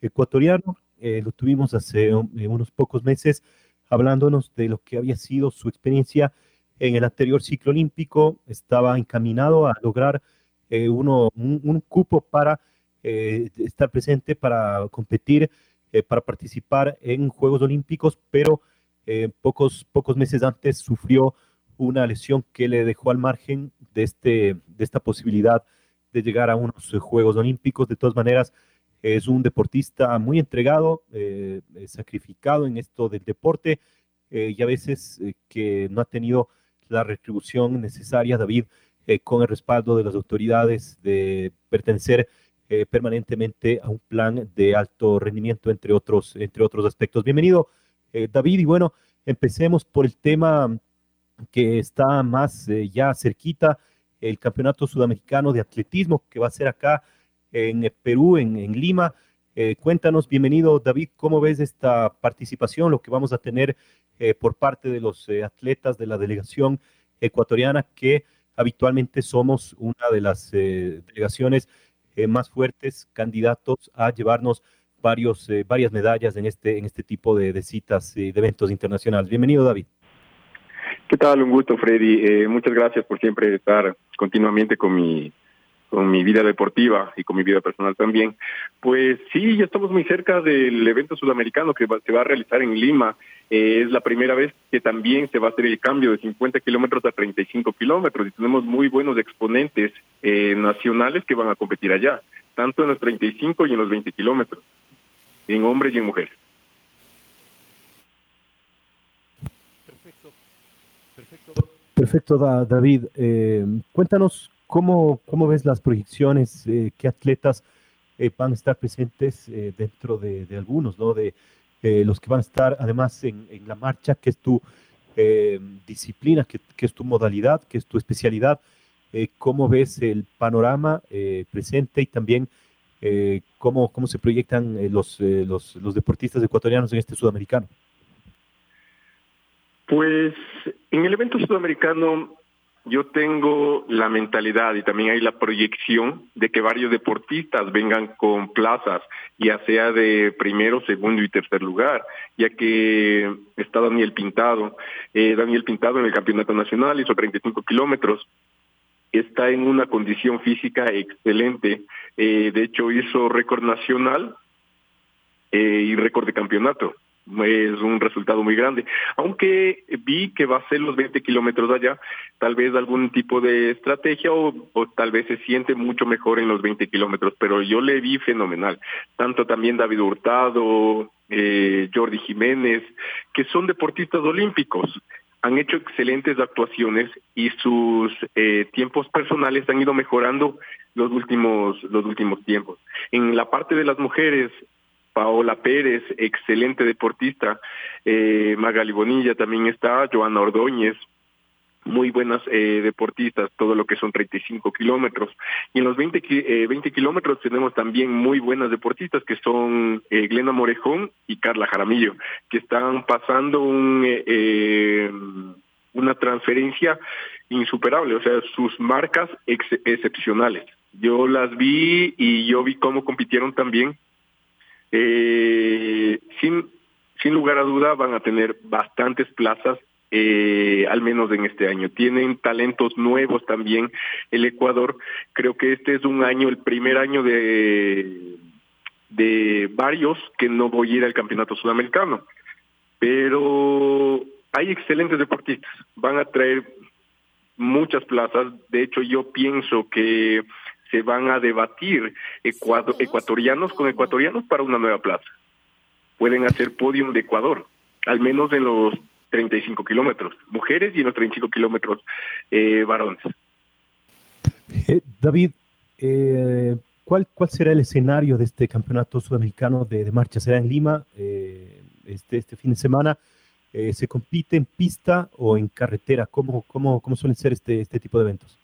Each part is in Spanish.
ecuatoriano. Eh, lo tuvimos hace eh, unos pocos meses hablándonos de lo que había sido su experiencia en el anterior ciclo olímpico. Estaba encaminado a lograr eh, uno, un, cupo para estar presente, para competir, para participar en Juegos Olímpicos, pero pocos, pocos meses antes sufrió una lesión que le dejó al margen de, este, de esta posibilidad de llegar a unos Juegos Olímpicos. De todas maneras, es un deportista muy entregado, eh, eh, sacrificado en esto del deporte eh, y a veces que no ha tenido la retribución necesaria, David, con el respaldo de las autoridades de pertenecer permanentemente a un plan de alto rendimiento, entre otros, entre otros aspectos. Bienvenido, David, y bueno, empecemos por el tema que está más ya cerquita, el Campeonato Sudamericano de Atletismo, que va a ser acá en Perú, en, Lima. Eh, cuéntanos, bienvenido David, ¿cómo ves esta participación, lo que vamos a tener eh, por parte de los eh, atletas de la delegación ecuatoriana, que habitualmente somos una de las delegaciones más fuertes, candidatos a llevarnos varios, varias medallas en este, en este tipo de, de citas y de eventos internacionales? Bienvenido David. ¿Qué tal? Un gusto, Freddy. muchas gracias por siempre estar continuamente con mi con mi vida deportiva y con mi vida personal también. Pues sí, ya estamos muy cerca del evento sudamericano que se va a realizar en Lima. Eh, es la primera vez que también se va a hacer el cambio de 50 kilómetros a 35 kilómetros y tenemos muy buenos exponentes eh, nacionales que van a competir allá, tanto en los 35 y en los 20 kilómetros, en hombres y en mujeres. Perfecto, perfecto. Perfecto, David. Eh, cuéntanos ¿Cómo, cómo ves las proyecciones? Eh, ¿Qué atletas eh, van a estar presentes eh, dentro de, algunos, ¿no? de los que van a estar además en, la marcha, que es tu disciplina, que, es tu modalidad, que es tu especialidad? ¿Cómo ves el panorama presente y también cómo, cómo se proyectan los, los, los deportistas ecuatorianos en este sudamericano? Pues en el evento sudamericano yo tengo la mentalidad y también hay la proyección de que varios deportistas vengan con plazas, ya sea de primero, segundo y tercer lugar, ya que está Daniel Pintado. Eh, Daniel Pintado en el Campeonato Nacional hizo 35 kilómetros, está en una condición física excelente, eh, de hecho hizo récord nacional eh, y récord de campeonato es un resultado muy grande. Aunque vi que va a ser los 20 kilómetros allá, tal vez algún tipo de estrategia o, tal vez se siente mucho mejor en los 20 kilómetros, pero yo le vi fenomenal. Tanto también David Hurtado, eh, Jordi Jiménez, que son deportistas olímpicos. Han hecho excelentes actuaciones y sus eh, tiempos personales han ido mejorando los últimos los últimos tiempos. En la parte de las mujeres, Paola Pérez, excelente deportista, eh, Magali Bonilla también está, Joana Ordóñez, muy buenas eh, deportistas, todo lo que son 35 kilómetros. Y en los 20, eh, 20 kilómetros tenemos también muy buenas deportistas que son eh, Glena Morejón y Carla Jaramillo, que están pasando un, una transferencia insuperable, o sea, sus marcas excepcionales. Yo las vi y yo vi cómo compitieron también eh, sin, sin lugar a duda van a tener bastantes plazas eh, al menos en este año. Tienen talentos nuevos también el Ecuador. Creo que este es un año, el primer año de, de varios que no voy a ir al campeonato sudamericano. Pero hay excelentes deportistas, van a traer muchas plazas, de hecho yo pienso que se van a debatir ecuatorianos con ecuatorianos para una nueva plaza. Pueden hacer podium de Ecuador, al menos en los 35 kilómetros, mujeres y en los 35 kilómetros eh, varones. Eh, David, eh, ¿cuál, ¿cuál será el escenario de este campeonato sudamericano de, marcha? ¿Será en Lima este, este fin de semana? ¿Se compite en pista o en carretera? ¿Cómo, cómo, cómo suelen ser este, este tipo de eventos?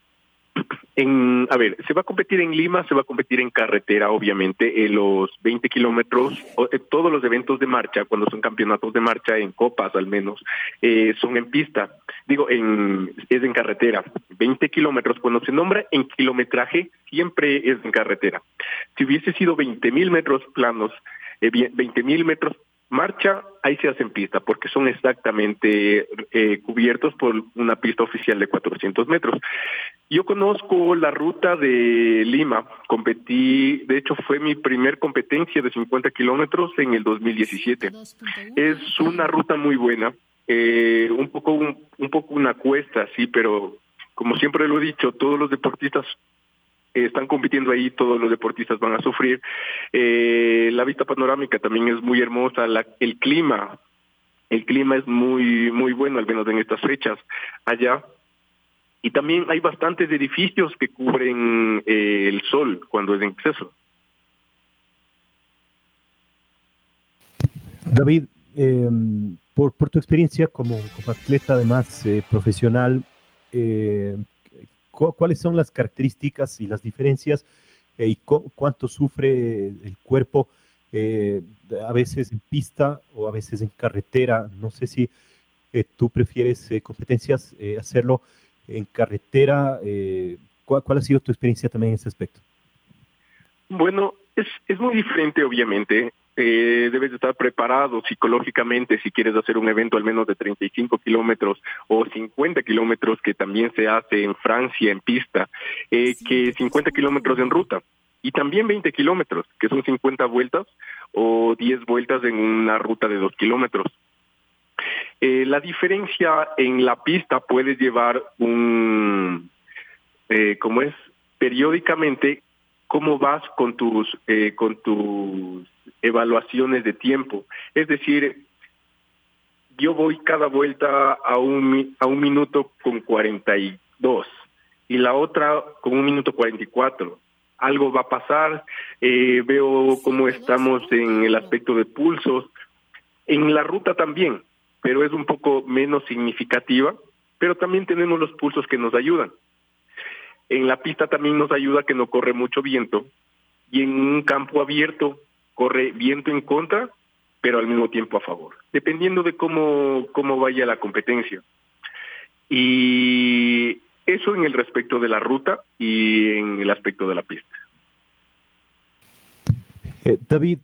En, a ver, se va a competir en Lima, se va a competir en carretera, obviamente, en los 20 kilómetros, eh, todos los eventos de marcha, cuando son campeonatos de marcha, en copas al menos, eh, son en pista. Digo, en, es en carretera. 20 kilómetros, cuando se nombra en kilometraje, siempre es en carretera. Si hubiese sido 20 mil metros planos, eh, 20 mil metros marcha, ahí se hace en pista, porque son exactamente eh, cubiertos por una pista oficial de 400 metros. Yo conozco la ruta de Lima, competí, de hecho fue mi primer competencia de 50 kilómetros en el 2017. Es una ruta muy buena, eh, un poco un, un poco una cuesta, sí, pero como siempre lo he dicho, todos los deportistas están compitiendo ahí, todos los deportistas van a sufrir. Eh, la vista panorámica también es muy hermosa, el clima, el clima es muy, muy bueno, al menos en estas fechas allá. Y también hay bastantes edificios que cubren eh, el sol cuando es en exceso. David, eh, por, tu experiencia como, como atleta además eh, profesional, eh, cuáles son las características y las diferencias eh, y cuánto sufre el cuerpo eh, a veces en pista o a veces en carretera. No sé si eh, tú prefieres competencias hacerlo en carretera. ¿cuál, ¿cuál, ha sido tu experiencia también en ese aspecto? Bueno, es, es muy diferente, obviamente eh, debes estar preparado psicológicamente si quieres hacer un evento al menos de 35 kilómetros o 50 kilómetros que también se hace en Francia en pista, eh, que 50 kilómetros en ruta y también 20 kilómetros, que son 50 vueltas o 10 vueltas en una ruta de 2 kilómetros. Eh, la diferencia en la pista puedes llevar un, eh, como es, periódicamente cómo vas con tus, eh, con tus evaluaciones de tiempo. Es decir, yo voy cada vuelta a un, a un minuto con 42 y la otra con un minuto 44. Algo va a pasar, eh, veo cómo estamos en el aspecto de pulsos, en la ruta también, pero es un poco menos significativa, pero también tenemos los pulsos que nos ayudan. En la pista también nos ayuda que no corre mucho viento y en un campo abierto corre viento en contra, pero al mismo tiempo a favor, dependiendo de cómo, cómo vaya la competencia. Y eso en el respecto de la ruta y en el aspecto de la pista. Eh, David,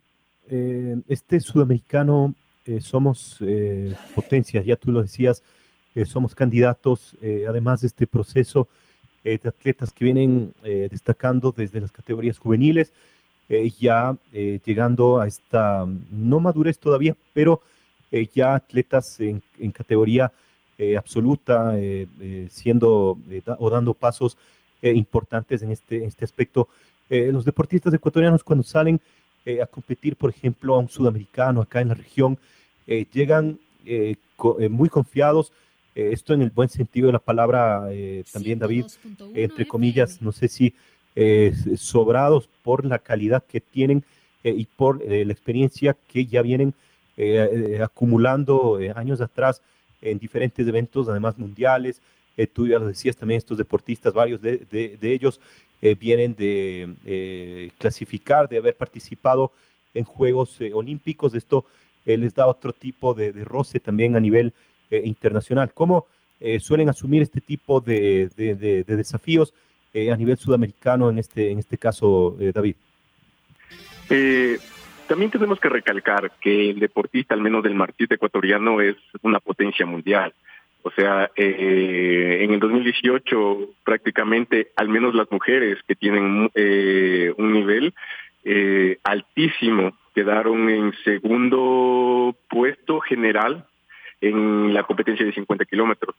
eh, este sudamericano eh, somos potencias, ya tú lo decías, somos candidatos, además de este proceso eh, de atletas que vienen eh, destacando desde las categorías juveniles, eh, ya llegando a esta, no madurez todavía, pero ya atletas en, categoría absoluta, siendo o dando pasos importantes en este, este aspecto. los deportistas ecuatorianos cuando salen a competir, por ejemplo, a un sudamericano acá en la región, llegan muy confiados, eh, esto en el buen sentido de la palabra eh, también, David, entre comillas, no sé si eh, sobrados por la calidad que tienen y por la experiencia que ya vienen acumulando años atrás en diferentes eventos, además mundiales. tú ya lo decías también, estos deportistas, varios de, de, ellos vienen de clasificar, de haber participado en Juegos Olímpicos. Esto les da otro tipo de, de roce también a nivel eh, internacional. ¿Cómo eh, suelen asumir este tipo de, desafíos eh, a nivel sudamericano en este, en este caso, David? también tenemos que recalcar que el deportista, al menos del martillo ecuatoriano, es una potencia mundial. O sea, en el 2018 prácticamente, al menos las mujeres que tienen un nivel altísimo, quedaron en segundo puesto general en la competencia de 50 kilómetros.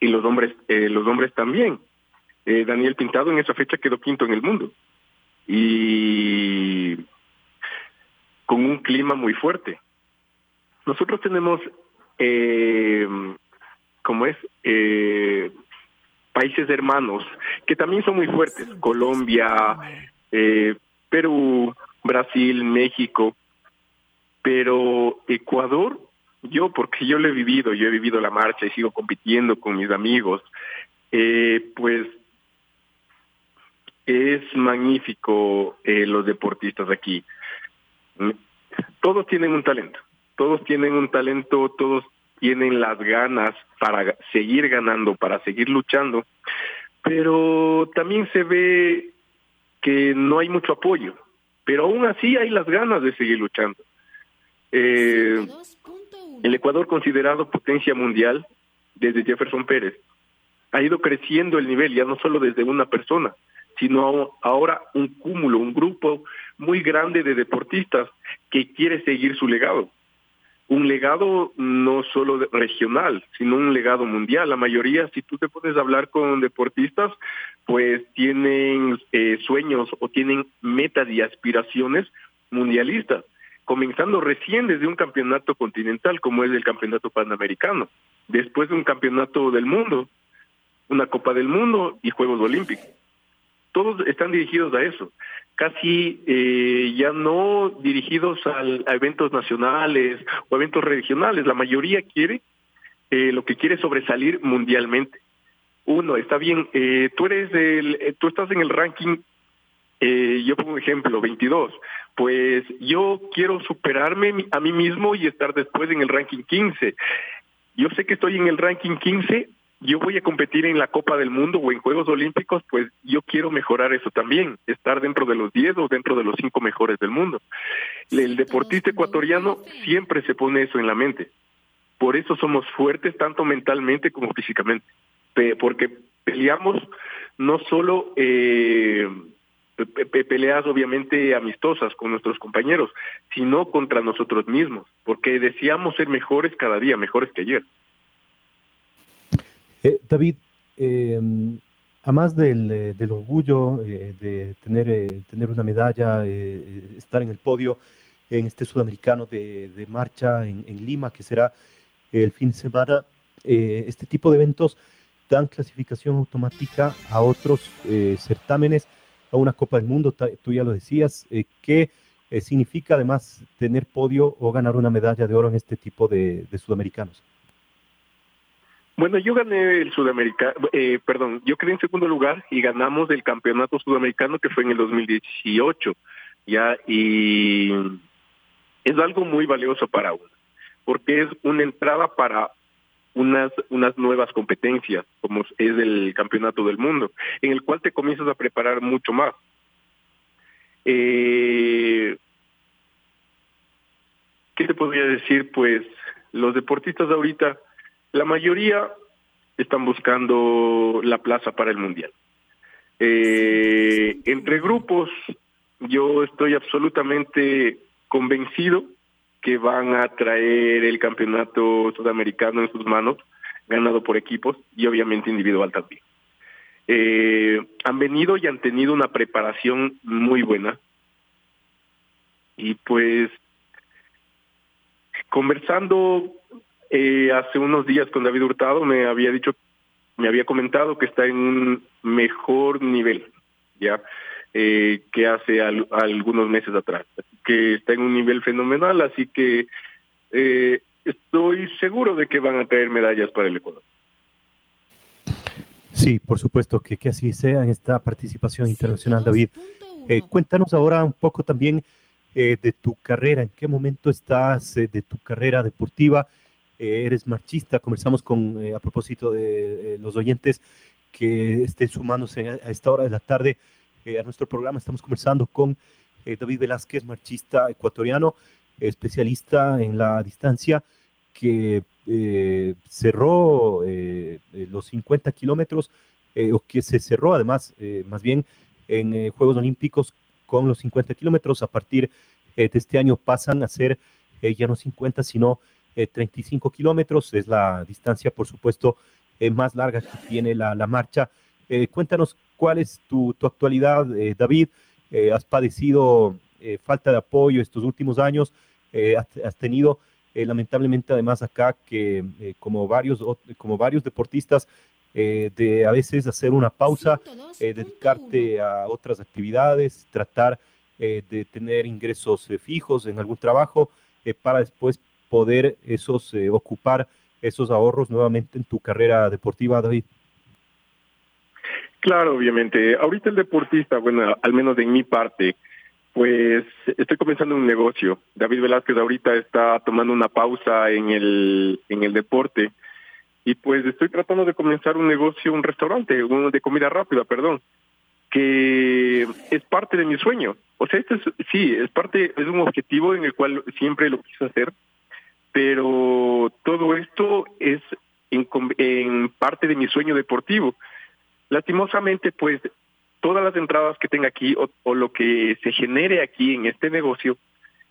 Y los hombres, eh, los hombres también. Eh, Daniel Pintado en esa fecha quedó quinto en el mundo. Y con un clima muy fuerte. Nosotros tenemos, eh, como es, eh, países hermanos que también son muy fuertes, Colombia, eh, Perú, Brasil, México, pero Ecuador, yo porque yo lo he vivido, yo he vivido la marcha y sigo compitiendo con mis amigos, eh, pues es magnífico eh, los deportistas aquí. Todos tienen un talento, todos tienen un talento, todos tienen las ganas para seguir ganando, para seguir luchando, pero también se ve que no hay mucho apoyo, pero aún así hay las ganas de seguir luchando. Eh, el Ecuador considerado potencia mundial desde Jefferson Pérez ha ido creciendo el nivel, ya no solo desde una persona, sino ahora un cúmulo, un grupo muy grande de deportistas que quiere seguir su legado. Un legado no solo regional, sino un legado mundial. La mayoría, si tú te puedes hablar con deportistas, pues tienen eh, sueños o tienen metas y aspiraciones mundialistas, comenzando recién desde un campeonato continental como es el campeonato panamericano, después de un campeonato del mundo, una Copa del Mundo y Juegos Olímpicos. Todos están dirigidos a eso, casi eh, ya no dirigidos al, a eventos nacionales o eventos regionales, la mayoría quiere, eh, lo que quiere es sobresalir mundialmente. Uno, está bien, eh, tú eres el, tú estás en el ranking, yo pongo un ejemplo, 22, pues yo quiero superarme a mí mismo y estar después en el ranking 15. Yo sé que estoy en el ranking 15, yo voy a competir en la Copa del Mundo o en Juegos Olímpicos, pues yo quiero mejorar eso también, estar dentro de los 10 o dentro de los 5 mejores del mundo. El deportista ecuatoriano siempre se pone eso en la mente. Por eso somos fuertes tanto mentalmente como físicamente, porque peleamos no solo eh, peleas obviamente amistosas con nuestros compañeros, sino contra nosotros mismos, porque deseamos ser mejores cada día, mejores que ayer. Eh, David, eh, además del, eh, orgullo eh, de tener, tener una medalla, estar en el podio en este sudamericano de, de marcha en, en, Lima, que será el fin de semana, este tipo de eventos dan clasificación automática a otros certámenes, a una Copa del Mundo, tú ya lo decías, ¿qué significa además tener podio o ganar una medalla de oro en este tipo de, de sudamericanos? Bueno, yo gané el sudamericano, eh, perdón, yo quedé en segundo lugar y ganamos el campeonato sudamericano que fue en el 2018, ya, y es algo muy valioso para uno, porque es una entrada para unas, unas nuevas competencias, como es el campeonato del mundo, en el cual te comienzas a preparar mucho más. Eh, ¿Qué te podría decir? Pues los deportistas ahorita la mayoría están buscando la plaza para el Mundial. Eh, entre grupos, yo estoy absolutamente convencido que van a traer el campeonato sudamericano en sus manos, ganado por equipos y obviamente individual también. Eh, han venido y han tenido una preparación muy buena. Y pues conversando eh, hace unos días con David Hurtado me había dicho, me había comentado que está en un mejor nivel, ya, eh, que hace algunos meses atrás, que está en un nivel fenomenal, así que eh, estoy seguro de que van a traer medallas para el Ecuador. Sí, por supuesto que, que así sea en esta participación internacional, David. Eh, cuéntanos ahora un poco también eh, de tu carrera, en qué momento estás eh, de tu carrera deportiva eh, eres marchista. Conversamos con, eh, a propósito de eh, los oyentes que estén sumándose a, esta hora de la tarde a nuestro programa. Estamos conversando con David Velázquez, marchista ecuatoriano, especialista en la distancia, que cerró los 50 kilómetros, o que se cerró además, más bien, en Juegos Olímpicos con los 50 kilómetros. A partir de este año pasan a ser ya no 50, sino 35 kilómetros, es la distancia, por supuesto, más larga que tiene la, la marcha. cuéntanos cuál es tu, tu actualidad, David. has padecido falta de apoyo estos últimos años, has, has, tenido lamentablemente además acá que como, varios, como varios deportistas eh, de a veces hacer una pausa, eh, dedicarte a otras actividades, tratar eh, de tener ingresos fijos en algún trabajo para después poder esos ocupar esos ahorros nuevamente en tu carrera deportiva, David. Claro, obviamente. Ahorita el deportista, bueno, al menos de mi parte, pues estoy comenzando un negocio. David Velázquez ahorita está tomando una pausa en el en el deporte y pues estoy tratando de comenzar un negocio, un restaurante, uno de comida rápida, perdón, que es parte de mi sueño. O sea, este es, sí, es parte, es un objetivo en el cual siempre lo quise hacer, pero todo esto es en, en parte de mi sueño deportivo. Lastimosamente, pues todas las entradas que tenga aquí o, o, lo que se genere aquí en este negocio,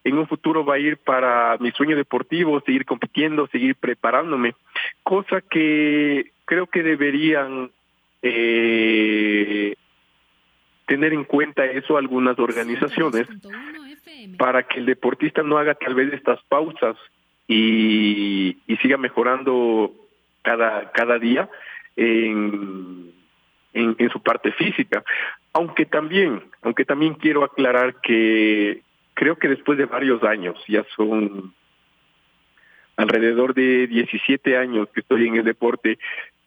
en un futuro va a ir para mi sueño deportivo, seguir compitiendo, seguir preparándome, cosa que creo que deberían eh, tener en cuenta eso algunas organizaciones para que el deportista no haga tal vez estas pausas y, y siga mejorando cada, cada día en, en, su parte física. Aunque también, aunque también quiero aclarar que creo que después de varios años, ya son alrededor de 17 años que estoy en el deporte,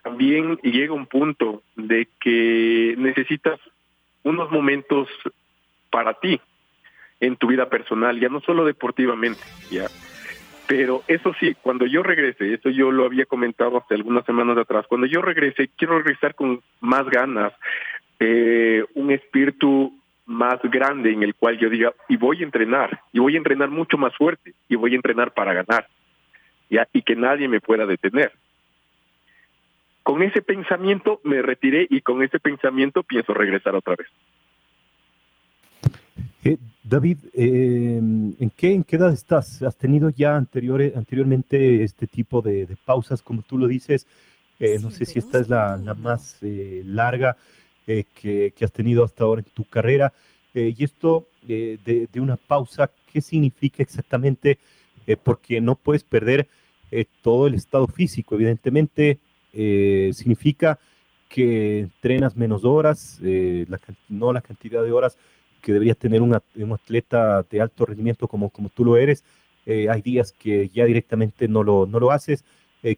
también llega un punto de que necesitas unos momentos para ti en tu vida personal, ya no solo deportivamente, ya. Pero eso sí, cuando yo regrese, eso yo lo había comentado hace algunas semanas atrás, cuando yo regrese, quiero regresar con más ganas, eh, un espíritu más grande en el cual yo diga, y voy a entrenar, y voy a entrenar mucho más fuerte, y voy a entrenar para ganar, y que nadie me pueda detener. Con ese pensamiento me retiré y con ese pensamiento pienso regresar otra vez. Eh, David, eh, ¿en, qué, ¿en qué edad estás? ¿Has tenido ya anterior, anteriormente este tipo de, pausas, como tú lo dices? Eh, no sé si esta es la, la más larga. Eh, que, has tenido hasta ahora en tu carrera. Y esto de, una pausa, ¿qué significa exactamente? porque no puedes perder todo el estado físico, evidentemente significa que entrenas menos horas, no la cantidad de horas que debería tener un atleta de alto rendimiento como, como tú lo eres. hay días que ya directamente no lo, no lo haces.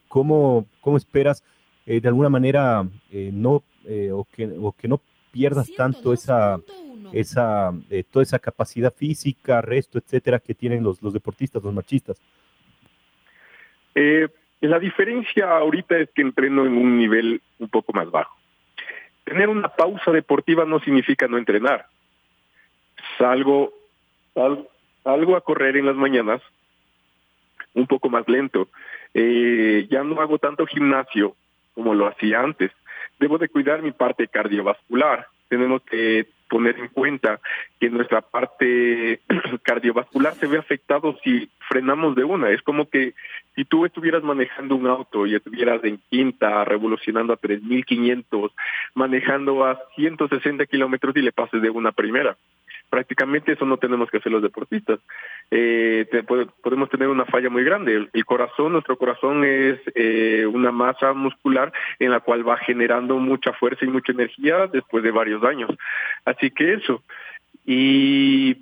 ¿cómo, ¿Cómo esperas de alguna manera no eh, o, que, o que no pierdas tanto esa, esa eh, toda esa capacidad física, resto, etcétera, que tienen los, los deportistas, los machistas? Eh, la diferencia ahorita es que entreno en un nivel un poco más bajo. Tener una pausa deportiva no significa no entrenar. Salgo, salgo a correr en las mañanas un poco más lento. ya no hago tanto gimnasio como lo hacía antes debo de cuidar mi parte cardiovascular. Tenemos que poner en cuenta que nuestra parte cardiovascular se ve afectado si frenamos de una. Es como que si tú estuvieras manejando un auto y estuvieras en quinta, revolucionando a 3.500, manejando a 160 kilómetros y le pases de una primera prácticamente eso no tenemos que hacer los deportistas. Eh, podemos tener una falla muy grande. El, corazón, nuestro corazón es eh, una masa muscular en la cual va generando mucha fuerza y mucha energía después de varios años. Así que eso. Y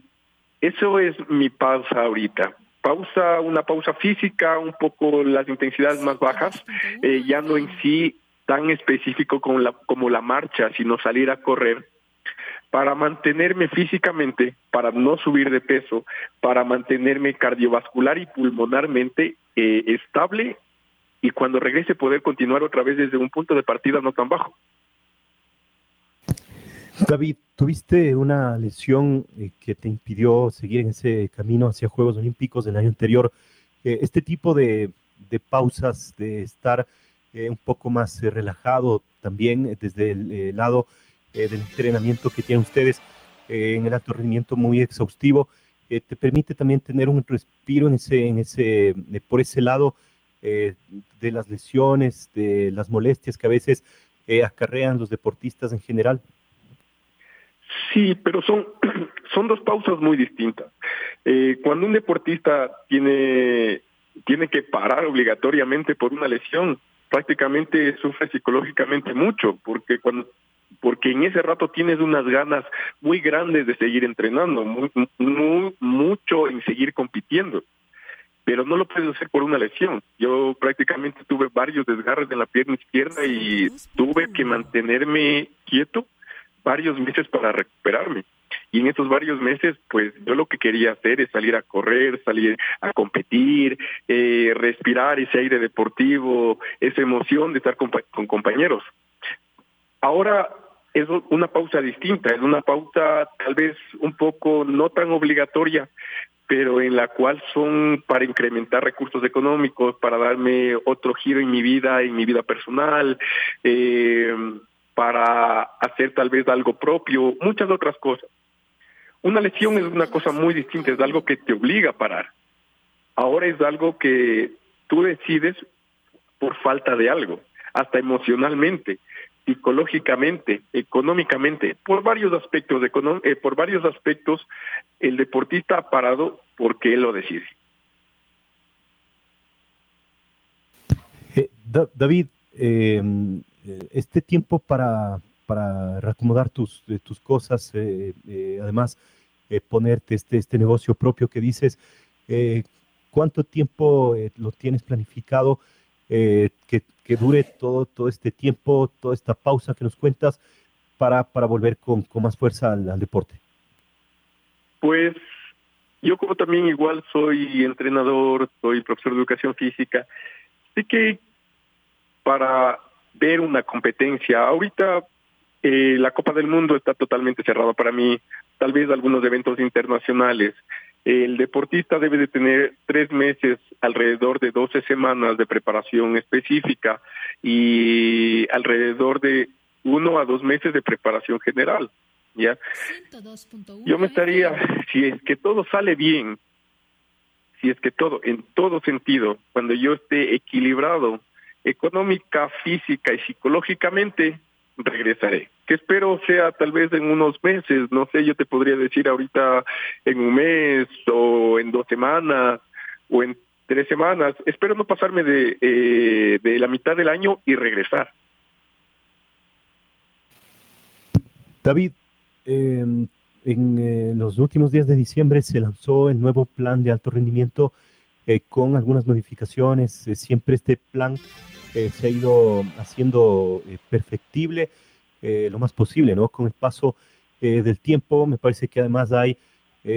eso es mi pausa ahorita. Pausa, una pausa física, un poco las intensidades más bajas, eh, ya no en sí tan específico como la, como la marcha, sino salir a correr para mantenerme físicamente, para no subir de peso, para mantenerme cardiovascular y pulmonarmente eh, estable y cuando regrese poder continuar otra vez desde un punto de partida no tan bajo. David, tuviste una lesión eh, que te impidió seguir en ese camino hacia Juegos Olímpicos del año anterior. Eh, este tipo de, de, pausas, de estar un poco más relajado también desde el lado eh, del entrenamiento que tienen ustedes eh, en el alto muy exhaustivo. te permite también tener un respiro en ese, en ese, por ese lado de las lesiones, de las molestias que a veces acarrean los deportistas en general. Sí, pero son, son dos pausas muy distintas. Eh, cuando un deportista tiene, tiene que parar obligatoriamente por una lesión, prácticamente sufre psicológicamente mucho, porque cuando porque en ese rato tienes unas ganas muy grandes de seguir entrenando, muy, muy, mucho en seguir compitiendo, pero no lo puedes hacer por una lesión. Yo prácticamente tuve varios desgarres en la pierna izquierda y tuve que mantenerme quieto varios meses para recuperarme. Y en esos varios meses, pues yo lo que quería hacer es salir a correr, salir a competir, eh, respirar ese aire deportivo, esa emoción de estar con, compañeros. Ahora es una pausa distinta, es una pausa tal vez un poco no tan obligatoria, pero en la cual son para incrementar recursos económicos, para darme otro giro en mi vida, en mi vida personal, eh, para hacer tal vez algo propio, muchas otras cosas. Una lesión es una cosa muy distinta, es algo que te obliga a parar. Ahora es algo que tú decides por falta de algo, hasta emocionalmente, psicológicamente, económicamente, por varios aspectos, eh, por varios aspectos, el deportista ha parado porque él lo decide. Eh, David, eh, este tiempo para, para reacomodar tus, tus cosas, eh, además ponerte este, este negocio propio que dices, ¿cuánto tiempo lo tienes planificado que, que, dure todo, todo este tiempo, toda esta pausa que nos cuentas para, para volver con, con más fuerza al, al deporte? Pues yo como también igual soy entrenador, soy profesor de educación física, así que para ver una competencia. Ahorita eh, la Copa del Mundo está totalmente cerrada para mí, tal vez algunos eventos internacionales. El deportista debe de tener tres meses, alrededor de 12 semanas de preparación específica y alrededor de uno a dos meses de preparación general. ¿ya? Yo me estaría, si es que todo sale bien, si es que todo, en todo sentido, cuando yo esté equilibrado económica, física y psicológicamente, regresaré. Que espero sea tal vez en unos meses, no sé, yo te podría decir ahorita en un mes o en dos semanas o en tres semanas. Espero no pasarme de, eh, de la mitad del año y regresar. David, em, en eh, los últimos días de diciembre se lanzó el nuevo plan de alto rendimiento eh, con algunas modificaciones. siempre este plan se ha ido haciendo eh, perfectible eh, lo más posible, ¿no? Con el paso eh, del tiempo, me parece que además hay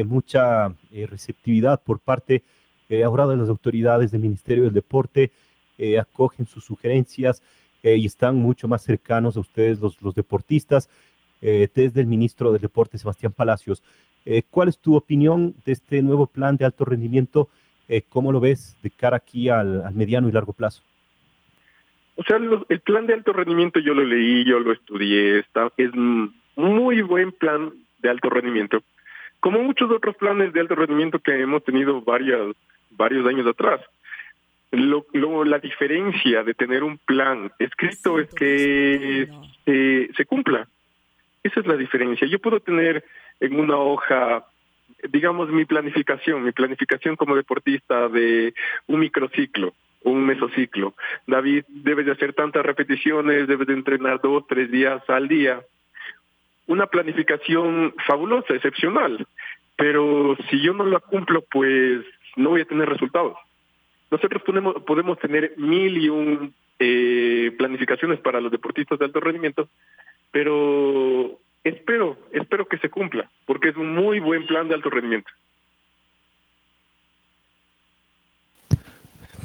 mucha receptividad por parte ahora de las autoridades del Ministerio del Deporte, acogen sus sugerencias y están mucho más cercanos a ustedes, los, los deportistas, desde el ministro del Deporte, Sebastián Palacios. ¿Cuál es tu opinión de este nuevo plan de alto rendimiento? ¿Cómo lo ves de cara aquí al mediano y largo plazo? O sea, el plan de alto rendimiento yo lo leí, yo lo estudié, está, es muy buen plan de alto rendimiento, como muchos otros planes de alto rendimiento que hemos tenido varios, varios años atrás. Lo, la diferencia de tener un plan escrito es que se cumpla. Esa es la diferencia. Yo puedo tener en una hoja, digamos, mi planificación, mi planificación como deportista de un microciclo un mesociclo. David, debe de hacer tantas repeticiones, debe de entrenar dos, tres días al día. Una planificación fabulosa, excepcional, pero si yo no la cumplo, pues no voy a tener resultados. Nosotros podemos, podemos tener mil y un eh, planificaciones para los deportistas de alto rendimiento, pero espero, espero que se cumpla, porque es un muy buen plan de alto rendimiento.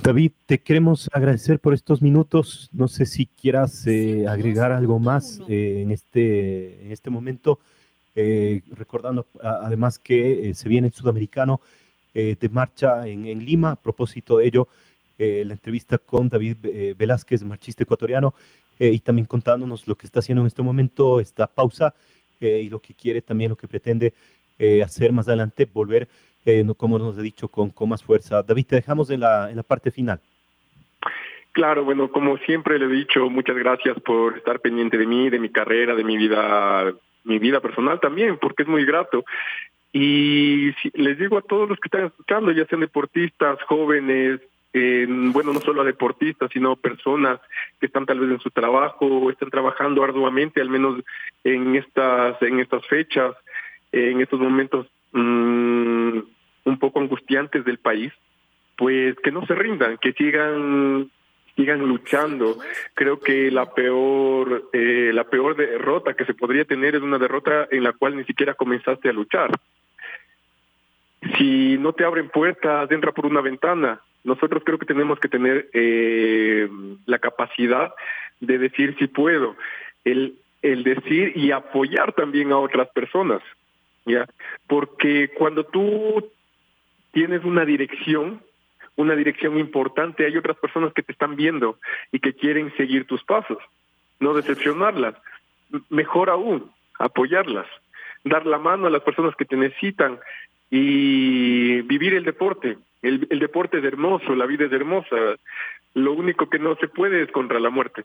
David, te queremos agradecer por estos minutos. No sé si quieras eh, agregar algo más eh, en, este, en este momento, eh, recordando además que se viene el sudamericano de marcha en, en, Lima. A propósito de ello, la entrevista con David Velázquez, marchista ecuatoriano, y también contándonos lo que está haciendo en este momento, esta pausa y lo que quiere también, lo que pretende hacer más adelante, volver como nos ha dicho, con, con más fuerza. David, te dejamos en la, en la parte final. Claro, bueno, como siempre le he dicho, muchas gracias por estar pendiente de mí, de mi carrera, de mi vida, mi vida personal también, porque es muy grato. Y les digo a todos los que están escuchando, ya sean deportistas, jóvenes, bueno, no solo a deportistas, sino personas que están tal vez en su trabajo o están trabajando arduamente, al menos en estas, en estas fechas, en estos momentos mmm, un poco angustiantes del país, pues que no se rindan, que sigan sigan luchando. Creo que la peor eh, la peor derrota que se podría tener es una derrota en la cual ni siquiera comenzaste a luchar. Si no te abren puertas, entra por una ventana. Nosotros creo que tenemos que tener eh, la capacidad de decir si puedo, el, el decir y apoyar también a otras personas, ¿ya? Porque cuando tú tienes una dirección, una dirección importante, hay otras personas que te están viendo y que quieren seguir tus pasos, no decepcionarlas, mejor aún, apoyarlas, dar la mano a las personas que te necesitan y vivir el deporte. El, el deporte es hermoso, la vida es hermosa, lo único que no se puede es contra la muerte.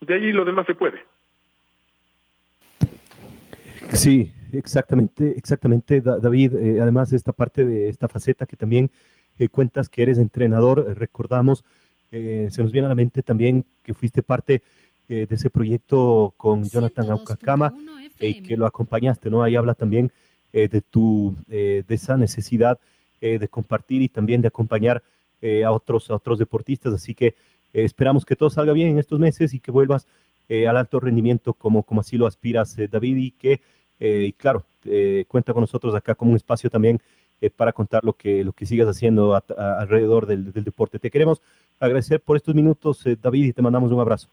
De ahí lo demás se puede. Sí, exactamente, exactamente, David. Eh, además, esta parte de esta faceta que también eh, cuentas que eres entrenador, eh, recordamos, se nos viene a la mente también que fuiste parte de ese proyecto con Jonathan Aucacama y que lo acompañaste, ¿no? Ahí habla también de tu, de esa necesidad de compartir y también de acompañar a otros, a otros deportistas. Así que esperamos que todo salga bien en estos meses y que vuelvas al alto rendimiento como, como así lo aspiras, David, y que eh, y claro, eh, cuenta con nosotros acá como un espacio también eh, para contar lo que, lo que sigas haciendo alrededor del, deporte. Te queremos agradecer por estos minutos, David, y te mandamos un abrazo.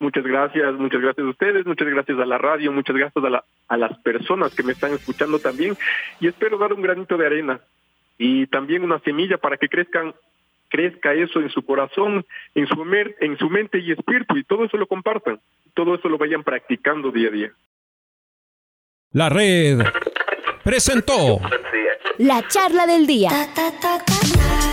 Muchas gracias, muchas gracias a ustedes, muchas gracias a la radio, muchas gracias a, a las personas que me están escuchando también y espero dar un granito de arena y también una semilla para que crezcan crezca eso en su corazón, en su, en su mente y espíritu y todo eso lo compartan, todo eso lo vayan practicando día a día. La red presentó la charla del día.